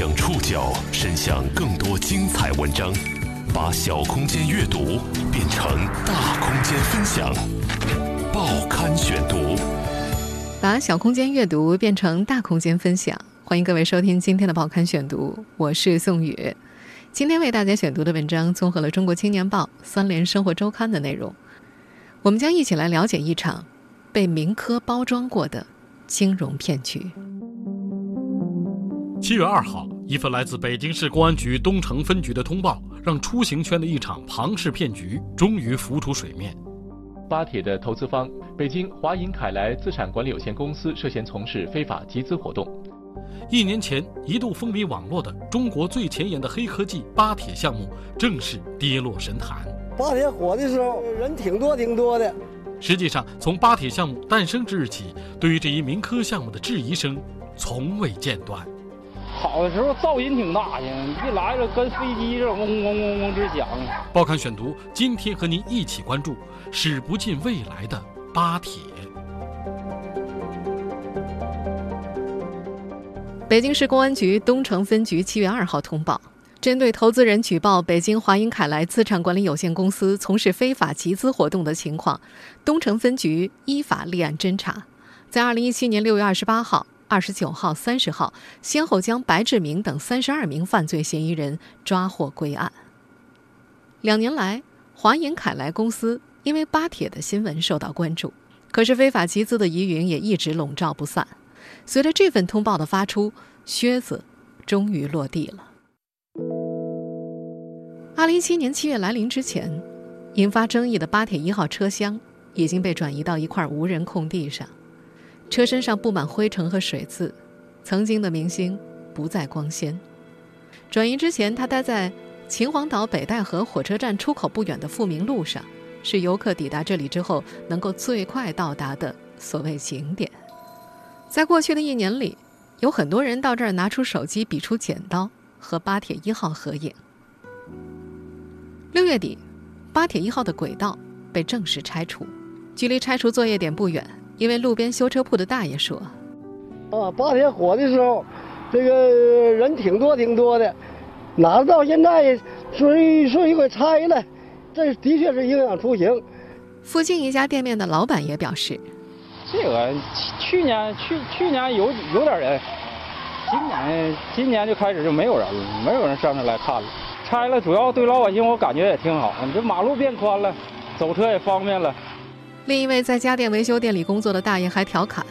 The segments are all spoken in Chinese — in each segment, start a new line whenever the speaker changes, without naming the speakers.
将触角伸向更多精彩文章，把小空间阅读变成大空间分享。报刊选读，
把小空间阅读变成大空间分享。欢迎各位收听今天的报刊选读，我是宋宇。今天为大家选读的文章综合了《中国青年报》《三联生活周刊》的内容，我们将一起来了解一场被民科包装过的金融骗局。
七月二号，一份来自北京市公安局东城分局的通报，让出行圈的一场庞氏骗局终于浮出水面。
巴铁的投资方北京华银凯莱资产管理有限公司涉嫌从事非法集资活动。
一年前一度风靡网络的中国最前沿的黑科技巴铁项目，正式跌落神坛。
巴铁火的时候，人挺多挺多的。
实际上，从巴铁项目诞生之日起，对于这一民科项目的质疑声从未间断。
跑的时候噪音挺大的，一来了跟飞机似的，嗡嗡嗡嗡直响。
报刊选读，今天和您一起关注驶不进未来的巴铁。
北京市公安局东城分局七月二号通报，针对投资人举报北京华银凯莱资产管理有限公司从事非法集资活动的情况，东城分局依法立案侦查，在二零一七年六月二十八号、二十九号、三十号，先后将白志明等三十二名犯罪嫌疑人抓获归案。两年来，华银凯莱公司因为巴铁的新闻受到关注，可是非法集资的疑云也一直笼罩不散。随着这份通报的发出，靴子终于落地了。二零一七年七月来临之前，引发争议的巴铁一号车厢已经被转移到一块无人空地上，车身上布满灰尘和水渍，曾经的明星不再光鲜。转移之前，他待在秦皇岛北戴河火车站出口不远的富民路上，是游客抵达这里之后能够最快到达的所谓景点。在过去的一年里，有很多人到这儿拿出手机，比出剪刀和巴铁一号合影。六月底，巴铁一号的轨道被正式拆除，距离拆除作业点不远。因为路边修车铺的大爷说：“
啊，八铁火的时候，这个人挺多挺多的，哪知道现在说说一给拆了，这的确是影响出行。”
附近一家店面的老板也表示。
这个去年去去年有有点人，今年今年就开始就没有人了，没有人上这来看了。拆了主要对老百姓我感觉也挺好，你这马路变宽了，走车也方便了。
另一位在家电维修店里工作的大爷还调侃：“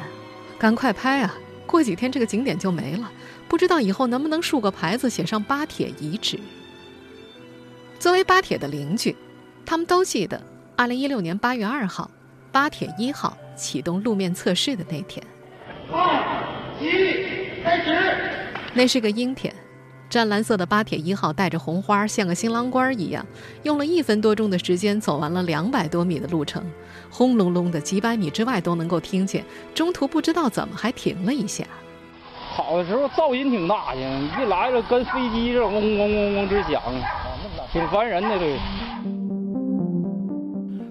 赶快拍啊，过几天这个景点就没了，不知道以后能不能竖个牌子写上巴铁遗址。”作为巴铁的邻居，他们都记得2016年8月2号，巴铁一号。启动路面测试的那天，
二一开始。
那是个阴天，湛蓝色的巴铁一号带着红花，像个新郎官一样，用了一分多钟的时间走完了两百多米的路程，轰隆隆的几百米之外都能够听见。中途不知道怎么还停了一下。
跑的时候噪音挺大的，一来了跟飞机似的，嗡嗡嗡嗡直响，挺烦人的这个。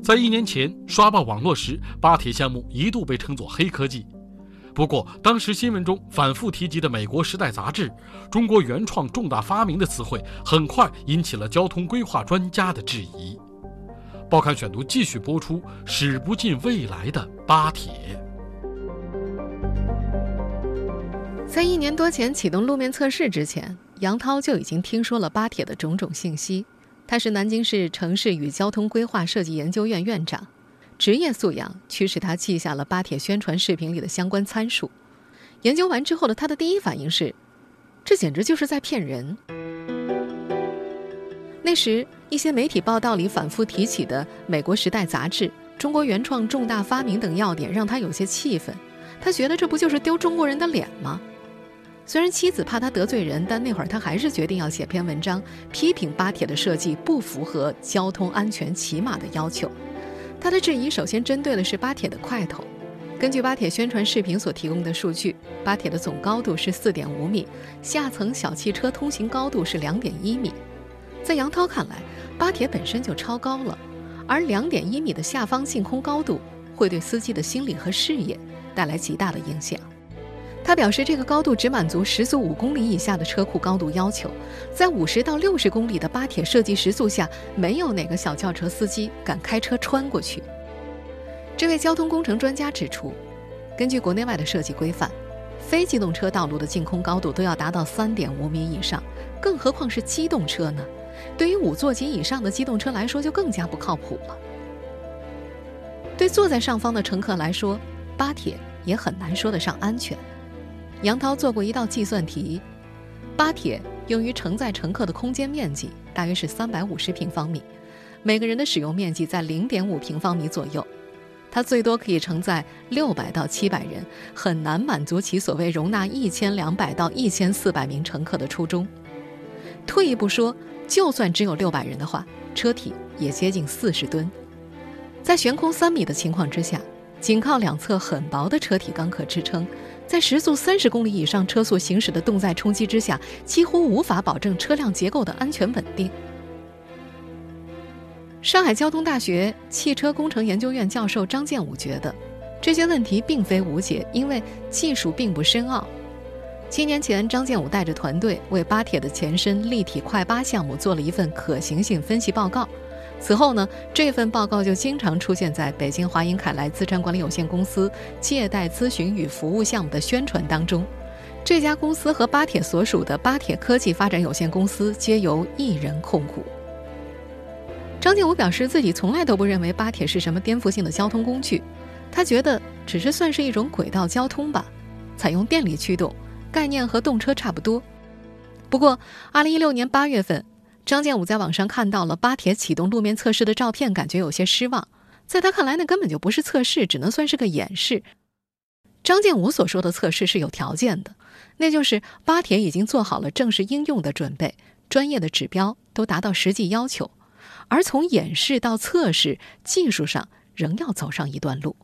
在一年前刷爆网络时，巴铁项目一度被称作黑科技。不过，当时新闻中反复提及的美国《时代》杂志“中国原创重大发明”的词汇，很快引起了交通规划专家的质疑。报刊选读继续播出：驶不进未来的巴铁。
在一年多前启动路面测试之前，杨涛就已经听说了巴铁的种种信息。他是南京市城市与交通规划设计研究院院长，职业素养驱使他记下了巴铁宣传视频里的相关参数。研究完之后的他的第一反应是，这简直就是在骗人。那时一些媒体报道里反复提起的《美国时代》杂志、中国原创重大发明等要点，让他有些气愤。他觉得这不就是丢中国人的脸吗？虽然妻子怕他得罪人，但那会儿他还是决定要写篇文章，批评巴铁的设计不符合交通安全起码的要求。他的质疑首先针对的是巴铁的块头。根据巴铁宣传视频所提供的数据，巴铁的总高度是四点五米，下层小汽车通行高度是两点一米。在杨涛看来，巴铁本身就超高了，而两点一米的下方净空高度会对司机的心理和视野带来极大的影响。他表示，这个高度只满足时速五公里以下的车库高度要求，在五十到六十公里的巴铁设计时速下，没有哪个小轿车司机敢开车穿过去。这位交通工程专家指出，根据国内外的设计规范，非机动车道路的净空高度都要达到三点五米以上，更何况是机动车呢？对于五座及以上的机动车来说，就更加不靠谱了。对坐在上方的乘客来说，巴铁也很难说得上安全。杨涛做过一道计算题，巴铁用于承载乘客的空间面积大约是三百五十平方米，每个人的使用面积在零点五平方米左右，它最多可以承载六百到七百人，很难满足其所谓容纳一千两百到一千四百名乘客的初衷。退一步说，就算只有六百人的话，车体也接近四十吨，在悬空三米的情况之下，仅靠两侧很薄的车体钢可支撑。在时速三十公里以上车速行驶的动载冲击之下，几乎无法保证车辆结构的安全稳定。上海交通大学汽车工程研究院教授张建武觉得，这些问题并非无解，因为技术并不深奥。七年前，张建武带着团队为巴铁的前身立体快八项目做了一份可行性分析报告。此后呢，这份报告就经常出现在北京华银凯莱资产管理有限公司借贷咨询与服务项目的宣传当中。这家公司和巴铁所属的巴铁科技发展有限公司皆由一人控股。张建武表示，自己从来都不认为巴铁是什么颠覆性的交通工具，他觉得只是算是一种轨道交通吧，采用电力驱动，概念和动车差不多。不过，二零一六年八月份。张建武在网上看到了巴铁启动路面测试的照片，感觉有些失望。在他看来，那根本就不是测试，只能算是个演示。张建武所说的测试是有条件的，那就是巴铁已经做好了正式应用的准备，专业的指标都达到实际要求。而从演示到测试，技术上仍要走上一段路。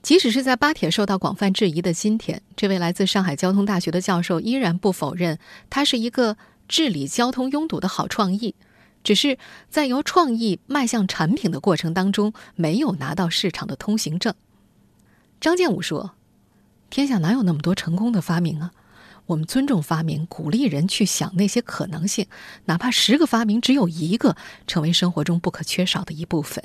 即使是在巴铁受到广泛质疑的今天，这位来自上海交通大学的教授依然不否认，他是一个。治理交通拥堵的好创意，只是在由创意迈向产品的过程当中，没有拿到市场的通行证。张建武说：“天下哪有那么多成功的发明啊？我们尊重发明，鼓励人去想那些可能性，哪怕十个发明只有一个成为生活中不可缺少的一部分。”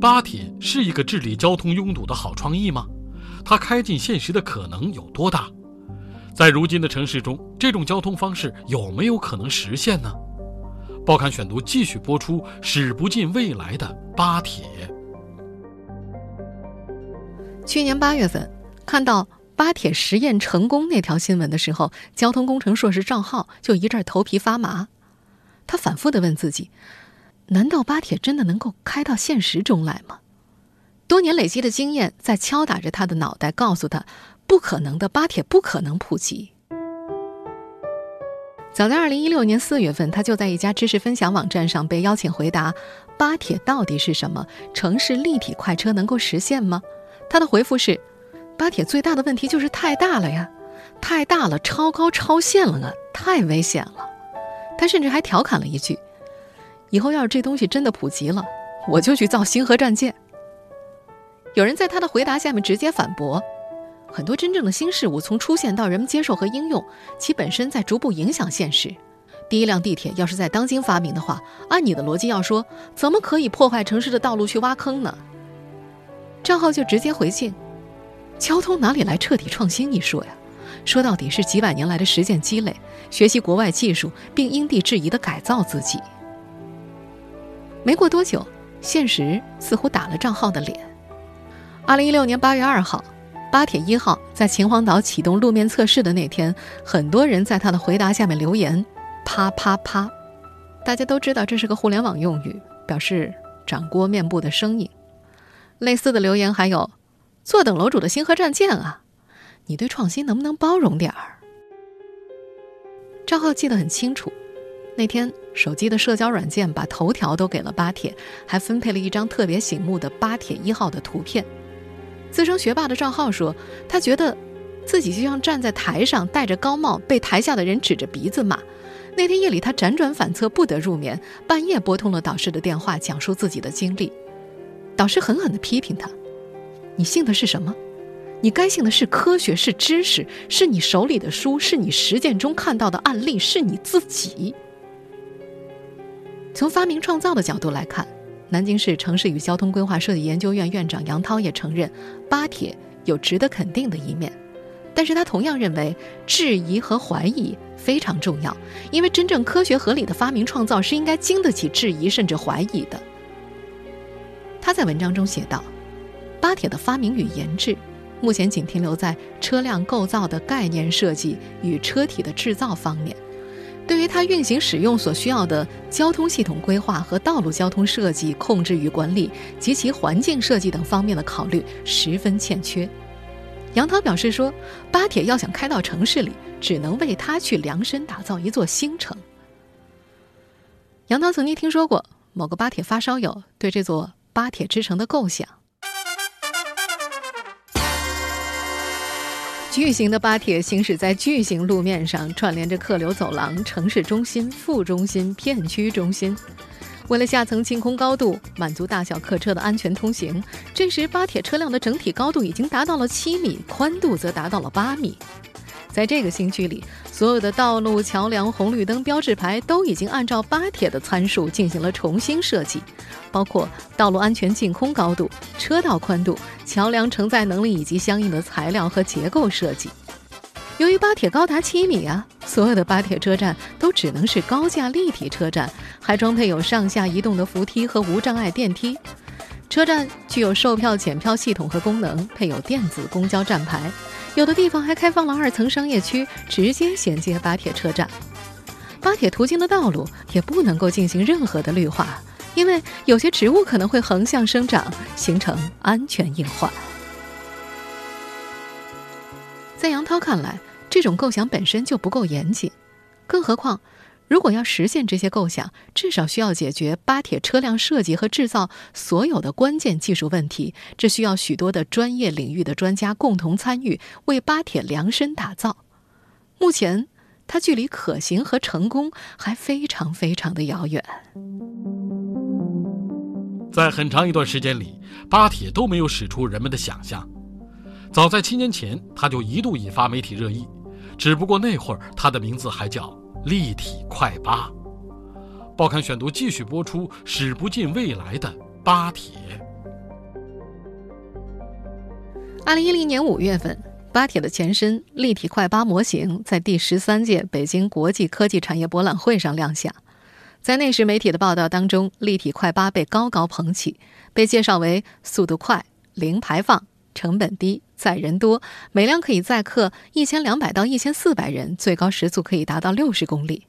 巴铁是一个治理交通拥堵的好创意吗？它开进现实的可能有多大？在如今的城市中，这种交通方式有没有可能实现呢？报刊选读继续播出：驶不进未来的巴铁。
去年八月份，看到巴铁实验成功那条新闻的时候，交通工程硕士赵浩就一阵头皮发麻。他反复的问自己：难道巴铁真的能够开到现实中来吗？多年累积的经验在敲打着他的脑袋，告诉他。不可能的，巴铁不可能普及。早在二零一六年四月份，他就在一家知识分享网站上被邀请回答：“巴铁到底是什么？城市立体快车能够实现吗？”他的回复是：“巴铁最大的问题就是太大了呀，太大了，超高超限了啊，太危险了。”他甚至还调侃了一句：“以后要是这东西真的普及了，我就去造星河战舰。”有人在他的回答下面直接反驳。很多真正的新事物从出现到人们接受和应用，其本身在逐步影响现实。第一辆地铁要是在当今发明的话，按你的逻辑要说，怎么可以破坏城市的道路去挖坑呢？赵浩就直接回敬：“交通哪里来彻底创新一说呀？说到底是几百年来的实践积累，学习国外技术，并因地制宜的改造自己。”没过多久，现实似乎打了赵浩的脸。二零一六年八月二号。巴铁一号在秦皇岛启动路面测试的那天，很多人在他的回答下面留言“啪啪啪”，大家都知道这是个互联网用语，表示掌掴面部的声音。类似的留言还有“坐等楼主的星河战舰啊，你对创新能不能包容点儿？”赵浩记得很清楚，那天手机的社交软件把头条都给了巴铁，还分配了一张特别醒目的巴铁一号的图片。自称学霸的赵浩说：“他觉得，自己就像站在台上，戴着高帽，被台下的人指着鼻子骂。那天夜里，他辗转反侧，不得入眠，半夜拨通了导师的电话，讲述自己的经历。导师狠狠地批评他：‘你信的是什么？你该信的是科学，是知识，是你手里的书，是你实践中看到的案例，是你自己。从发明创造的角度来看，南京市城市与交通规划设计研究院院长杨涛也承认，巴铁有值得肯定的一面，但是他同样认为质疑和怀疑非常重要，因为真正科学合理的发明创造是应该经得起质疑甚至怀疑的。他在文章中写道：“巴铁的发明与研制。”目前仅停留在车辆构造的概念设计与车体的制造方面，对于它运行使用所需要的交通系统规划和道路交通设计、控制与管理及其环境设计等方面的考虑十分欠缺。杨涛表示说：“巴铁要想开到城市里，只能为它去量身打造一座新城。”杨涛曾经听说过某个巴铁发烧友对这座巴铁之城的构想。巨型的巴铁行驶在巨型路面上，串联着客流走廊、城市中心、副中心、片区中心。为了下层净空高度，满足大小客车的安全通行，这时巴铁车辆的整体高度已经达到了七米，宽度则达到了八米。在这个新区里，所有的道路、桥梁、红绿灯标志牌都已经按照巴铁的参数进行了重新设计，包括道路安全净空高度、车道宽度、桥梁承载能力以及相应的材料和结构设计。由于巴铁高达七米啊，所有的巴铁车站都只能是高架立体车站，还装配有上下移动的扶梯和无障碍电梯。车站具有售票检票系统和功能，配有电子公交站牌。有的地方还开放了二层商业区，直接衔接巴铁车站。巴铁途经的道路也不能够进行任何的绿化，因为有些植物可能会横向生长，形成安全隐患。在杨涛看来，这种构想本身就不够严谨，更何况。如果要实现这些构想，至少需要解决巴铁车辆设计和制造所有的关键技术问题，这需要许多的专业领域的专家共同参与，为巴铁量身打造。目前，它距离可行和成功还非常非常的遥远。
在很长一段时间里，巴铁都没有使出人们的想象。早在七年前，它就一度引发媒体热议，只不过那会儿它的名字还叫。立体快八，报刊选读继续播出，驶不进未来的巴铁。
二零一零年五月份，巴铁的前身立体快八模型在第十三届北京国际科技产业博览会上亮相。在那时媒体的报道当中，立体快八被高高捧起，被介绍为速度快、零排放。成本低，载人多，每辆可以载客一千两百到一千四百人，最高时速可以达到六十公里。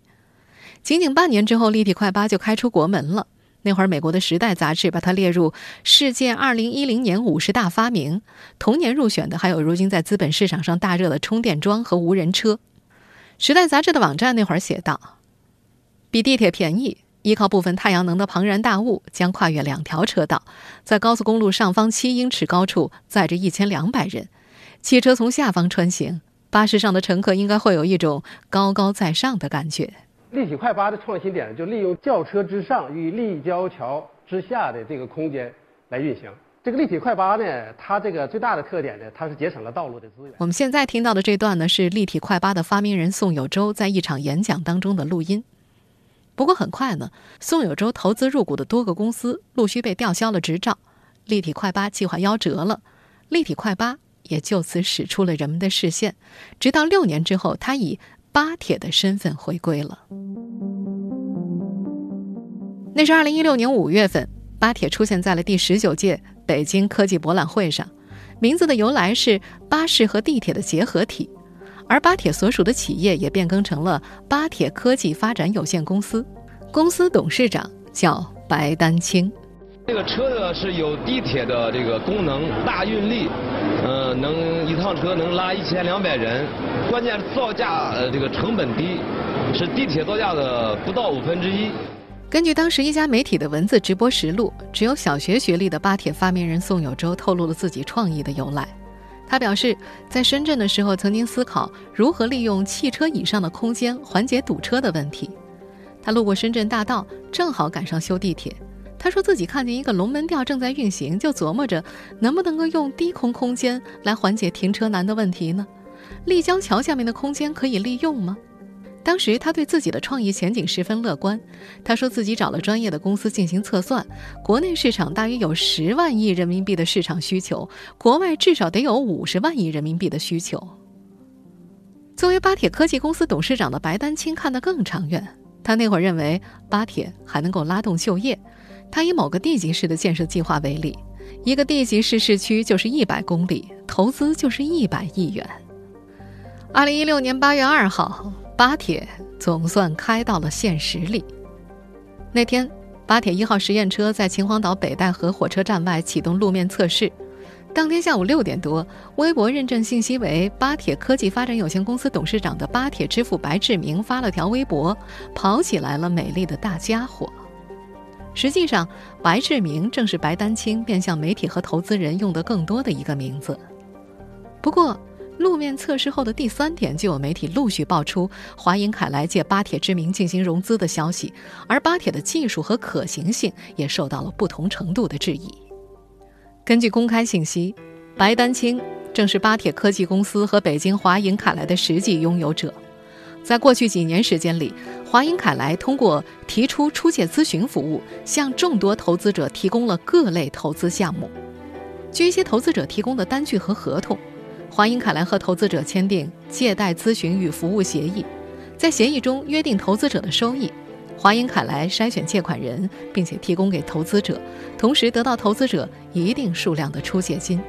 仅仅半年之后，立体快八就开出国门了。那会儿，美国的《时代》杂志把它列入世界二零一零年五十大发明，同年入选的还有如今在资本市场上大热的充电桩和无人车。《时代》杂志的网站那会儿写道：“比地铁便宜。”依靠部分太阳能的庞然大物，将跨越两条车道，在高速公路上方七英尺高处载着一千两百人。汽车从下方穿行，巴士上的乘客应该会有一种高高在上的感觉。
立体快巴的创新点就利用轿车之上与立交桥之下的这个空间来运行。这个立体快八呢，它这个最大的特点呢，它是节省了道路的资源。
我们现在听到的这段呢，是立体快八的发明人宋有洲在一场演讲当中的录音。不过很快呢，宋有洲投资入股的多个公司陆续被吊销了执照，立体快八计划夭折了，立体快八也就此驶出了人们的视线。直到六年之后，他以巴铁的身份回归了。那是二零一六年五月份，巴铁出现在了第十九届北京科技博览会上，名字的由来是巴士和地铁的结合体。而巴铁所属的企业也变更成了巴铁科技发展有限公司，公司董事长叫白丹青。
这个车呢是有地铁的这个功能，大运力，呃，能一趟车能拉一千两百人，关键造价呃这个成本低，是地铁造价的不到五分之一。
根据当时一家媒体的文字直播实录，只有小学学历的巴铁发明人宋有洲透露了自己创意的由来。他表示，在深圳的时候，曾经思考如何利用汽车以上的空间缓解堵车的问题。他路过深圳大道，正好赶上修地铁。他说自己看见一个龙门吊正在运行，就琢磨着能不能够用低空空间来缓解停车难的问题呢？立交桥下面的空间可以利用吗？当时他对自己的创意前景十分乐观。他说自己找了专业的公司进行测算，国内市场大约有十万亿人民币的市场需求，国外至少得有五十万亿人民币的需求。作为巴铁科技公司董事长的白丹青看得更长远，他那会儿认为巴铁还能够拉动就业。他以某个地级市的建设计划为例，一个地级市市区就是一百公里，投资就是一百亿元。二零一六年八月二号。巴铁总算开到了现实里。那天，巴铁一号实验车在秦皇岛北戴河火车站外启动路面测试。当天下午六点多，微博认证信息为巴铁科技发展有限公司董事长的巴铁之父白志明发了条微博：“跑起来了，美丽的大家伙。”实际上，白志明正是白丹青面向媒体和投资人用的更多的一个名字。不过，路面测试后的第三天，就有媒体陆续爆出华银凯莱借巴铁之名进行融资的消息，而巴铁的技术和可行性也受到了不同程度的质疑。根据公开信息，白丹青正是巴铁科技公司和北京华银凯莱的实际拥有者。在过去几年时间里，华银凯莱通过提出出借咨询服务，向众多投资者提供了各类投资项目。据一些投资者提供的单据和合同。华英凯莱和投资者签订借贷咨询与服务协议，在协议中约定投资者的收益，华英凯莱筛选借款人，并且提供给投资者，同时得到投资者一定数量的出借金。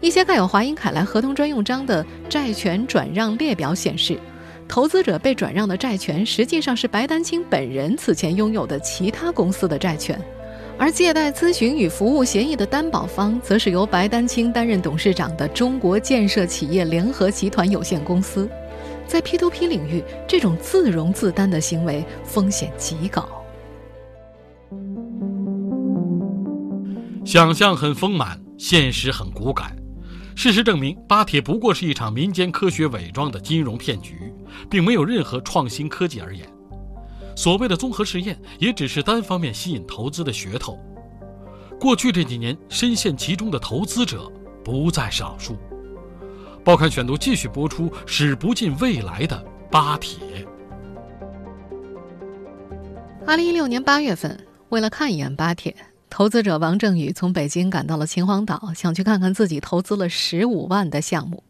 一些盖有华英凯莱合同专用章的债权转让列表显示，投资者被转让的债权实际上是白丹青本人此前拥有的其他公司的债权。而借贷咨询与服务协议的担保方，则是由白丹青担任董事长的中国建设企业联合集团有限公司。在 P2P 领域，这种自融自担的行为风险极高。
想象很丰满，现实很骨感。事实证明，巴铁不过是一场民间科学伪装的金融骗局，并没有任何创新科技而言。所谓的综合实验，也只是单方面吸引投资的噱头。过去这几年，深陷其中的投资者不在少数。报刊选读继续播出：使不尽未来的巴铁。
二零一六年八月份，为了看一眼巴铁，投资者王正宇从北京赶到了秦皇岛，想去看看自己投资了十五万的项目。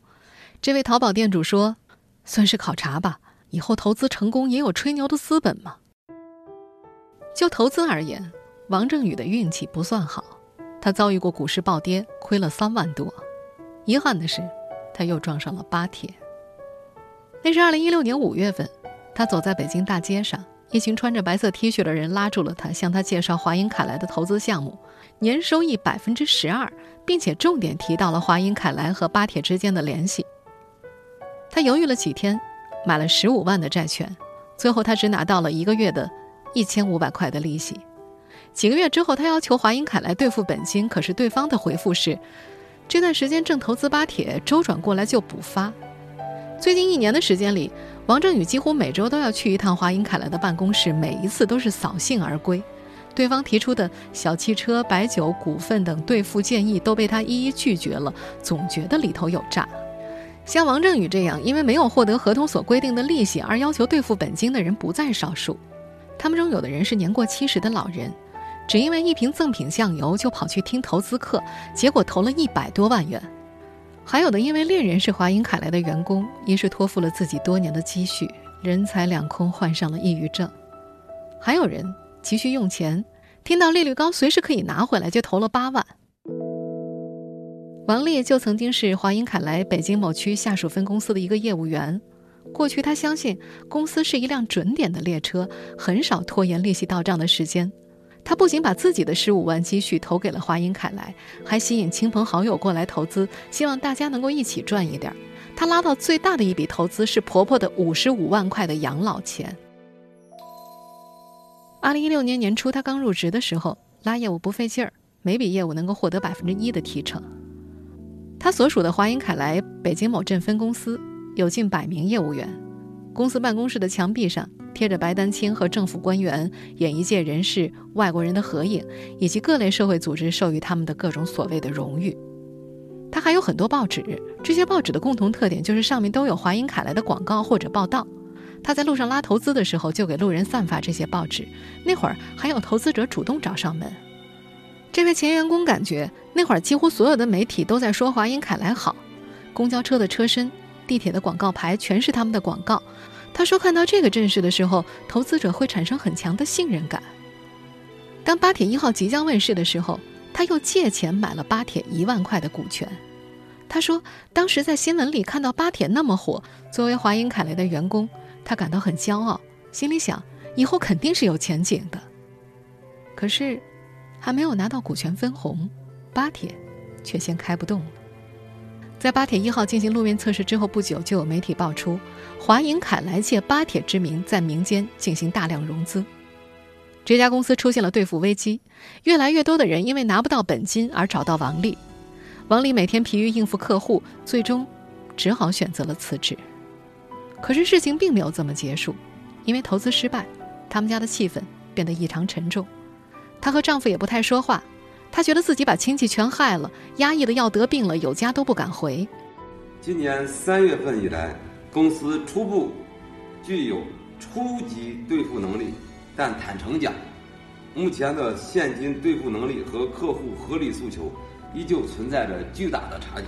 这位淘宝店主说：“算是考察吧。”以后投资成功也有吹牛的资本吗？就投资而言，王正宇的运气不算好，他遭遇过股市暴跌，亏了三万多。遗憾的是，他又撞上了巴铁。那是二零一六年五月份，他走在北京大街上，一群穿着白色 T 恤的人拉住了他，向他介绍华银凯莱的投资项目，年收益百分之十二，并且重点提到了华银凯莱和巴铁之间的联系。他犹豫了几天。买了十五万的债权，最后他只拿到了一个月的，一千五百块的利息。几个月之后，他要求华银凯来兑付本金，可是对方的回复是，这段时间正投资巴铁，周转过来就补发。最近一年的时间里，王正宇几乎每周都要去一趟华银凯来的办公室，每一次都是扫兴而归。对方提出的小汽车、白酒、股份等兑付建议都被他一一拒绝了，总觉得里头有诈。像王正宇这样，因为没有获得合同所规定的利息而要求兑付本金的人不在少数。他们中有的人是年过七十的老人，只因为一瓶赠品酱油就跑去听投资课，结果投了一百多万元；还有的因为恋人是华银凯莱的员工，于是托付了自己多年的积蓄，人财两空，患上了抑郁症；还有人急需用钱，听到利率高，随时可以拿回来，就投了八万。王丽就曾经是华银凯莱北京某区下属分公司的一个业务员。过去，他相信公司是一辆准点的列车，很少拖延利息到账的时间。他不仅把自己的十五万积蓄投给了华银凯莱，还吸引亲朋好友过来投资，希望大家能够一起赚一点。他拉到最大的一笔投资是婆婆的五十五万块的养老钱。二零一六年年初，他刚入职的时候，拉业务不费劲儿，每笔业务能够获得百分之一的提成。他所属的华银凯莱北京某镇分公司有近百名业务员，公司办公室的墙壁上贴着白丹青和政府官员、演艺界人士、外国人的合影，以及各类社会组织授予他们的各种所谓的荣誉。他还有很多报纸，这些报纸的共同特点就是上面都有华银凯莱的广告或者报道。他在路上拉投资的时候，就给路人散发这些报纸。那会儿还有投资者主动找上门。这位前员工感觉，那会儿几乎所有的媒体都在说华银凯莱好，公交车的车身、地铁的广告牌全是他们的广告。他说，看到这个阵势的时候，投资者会产生很强的信任感。当巴铁一号即将问世的时候，他又借钱买了巴铁一万块的股权。他说，当时在新闻里看到巴铁那么火，作为华银凯莱的员工。他感到很骄傲，心里想以后肯定是有前景的。可是，还没有拿到股权分红，巴铁却先开不动了。在巴铁一号进行路面测试之后不久，就有媒体爆出华银凯莱借巴铁之名在民间进行大量融资，这家公司出现了兑付危机，越来越多的人因为拿不到本金而找到王丽。王丽每天疲于应付客户，最终只好选择了辞职。可是事情并没有这么结束，因为投资失败，他们家的气氛变得异常沉重。她和丈夫也不太说话，她觉得自己把亲戚全害了，压抑的要得病了，有家都不敢回。
今年三月份以来，公司初步具有初级兑付能力，但坦诚讲，目前的现金兑付能力和客户合理诉求依旧存在着巨大的差距。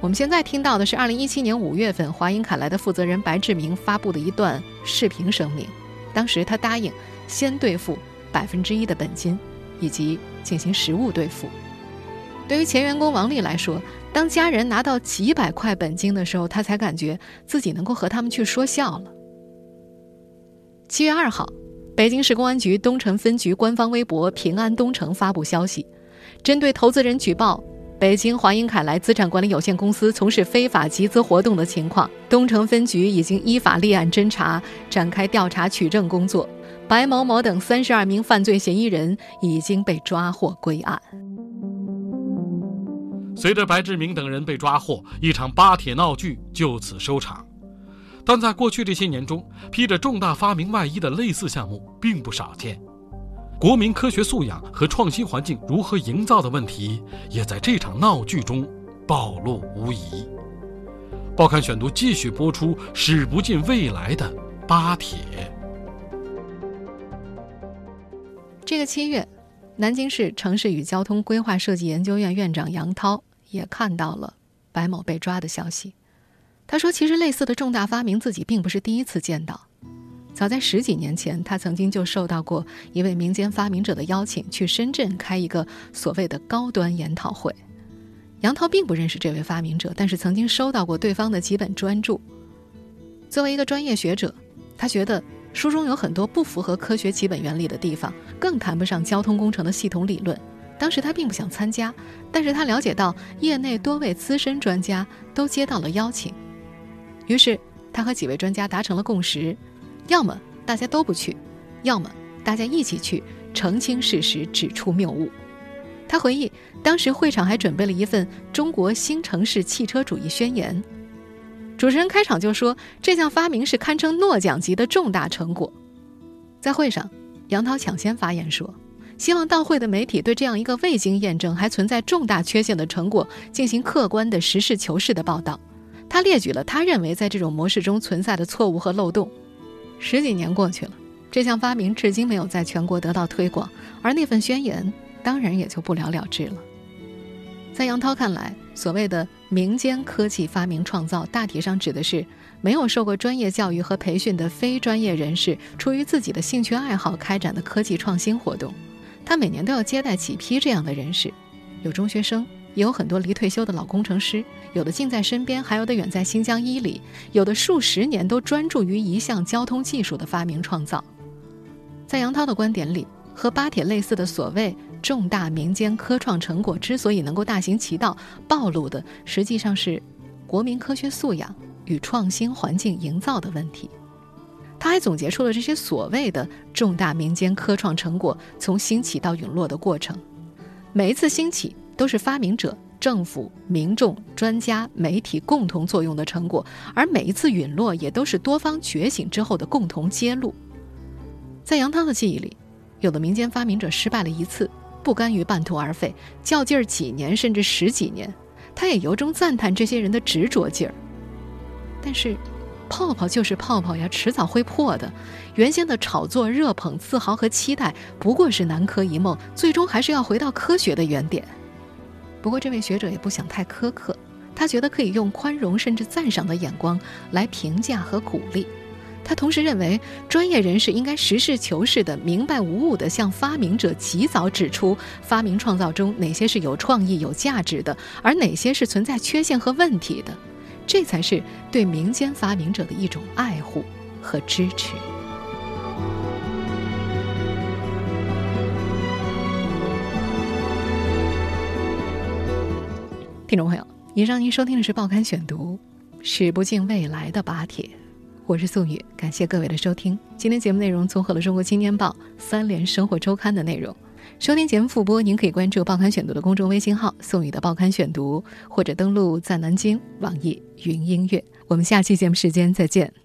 我们现在听到的是二零一七年五月份华银凯莱的负责人白志明发布的一段视频声明。当时他答应先兑付百分之一的本金，以及进行实物兑付。对于前员工王丽来说，当家人拿到几百块本金的时候，他才感觉自己能够和他们去说笑了。七月二号，北京市公安局东城分局官方微博“平安东城”发布消息，针对投资人举报。北京华英凯莱资产管理有限公司从事非法集资活动的情况，东城分局已经依法立案侦查，展开调查取证工作。白某某等三十二名犯罪嫌疑人已经被抓获归案。
随着白志明等人被抓获，一场巴铁闹剧就此收场。但在过去这些年中，披着重大发明外衣的类似项目并不少见。国民科学素养和创新环境如何营造的问题，也在这场闹剧中暴露无遗。报刊选读继续播出：史不尽未来的巴铁。
这个七月，南京市城市与交通规划设计研究院院长杨涛也看到了白某被抓的消息。他说：“其实类似的重大发明，自己并不是第一次见到。”早在十几年前，他曾经就受到过一位民间发明者的邀请，去深圳开一个所谓的高端研讨会。杨涛并不认识这位发明者，但是曾经收到过对方的几本专著。作为一个专业学者，他觉得书中有很多不符合科学基本原理的地方，更谈不上交通工程的系统理论。当时他并不想参加，但是他了解到业内多位资深专家都接到了邀请，于是他和几位专家达成了共识。要么大家都不去，要么大家一起去澄清事实，指出谬误。他回忆，当时会场还准备了一份《中国新城市汽车主义宣言》。主持人开场就说，这项发明是堪称诺奖级的重大成果。在会上，杨涛抢先发言说，希望到会的媒体对这样一个未经验证、还存在重大缺陷的成果进行客观的、实事求是的报道。他列举了他认为在这种模式中存在的错误和漏洞。十几年过去了，这项发明至今没有在全国得到推广，而那份宣言当然也就不了了之了。在杨涛看来，所谓的民间科技发明创造，大体上指的是没有受过专业教育和培训的非专业人士，出于自己的兴趣爱好开展的科技创新活动。他每年都要接待几批这样的人士，有中学生。也有很多离退休的老工程师，有的近在身边，还有的远在新疆伊犁，有的数十年都专注于一项交通技术的发明创造。在杨涛的观点里，和巴铁类似的所谓重大民间科创成果之所以能够大行其道，暴露的实际上是国民科学素养与创新环境营造的问题。他还总结出了这些所谓的重大民间科创成果从兴起到陨落的过程，每一次兴起。都是发明者政府、民众、专家、媒体共同作用的成果，而每一次陨落也都是多方觉醒之后的共同揭露。在杨涛的记忆里，有的民间发明者失败了一次，不甘于半途而废，较劲儿几年甚至十几年，他也由衷赞叹这些人的执着劲儿。但是，泡泡就是泡泡呀，迟早会破的。原先的炒作、热捧、自豪和期待，不过是南柯一梦，最终还是要回到科学的原点。不过，这位学者也不想太苛刻，他觉得可以用宽容甚至赞赏的眼光来评价和鼓励。他同时认为，专业人士应该实事求是的、明白无误的向发明者及早指出发明创造中哪些是有创意、有价值的，而哪些是存在缺陷和问题的。这才是对民间发明者的一种爱护和支持。听众朋友，以上您收听的是《报刊选读》，史不尽未来的拔铁，我是宋宇，感谢各位的收听。今天节目内容综合了《中国青年报》三联生活周刊的内容。收听节目复播，您可以关注《报刊选读》的公众微信号“宋宇的报刊选读”，或者登录在南京网易云音乐。我们下期节目时间再见。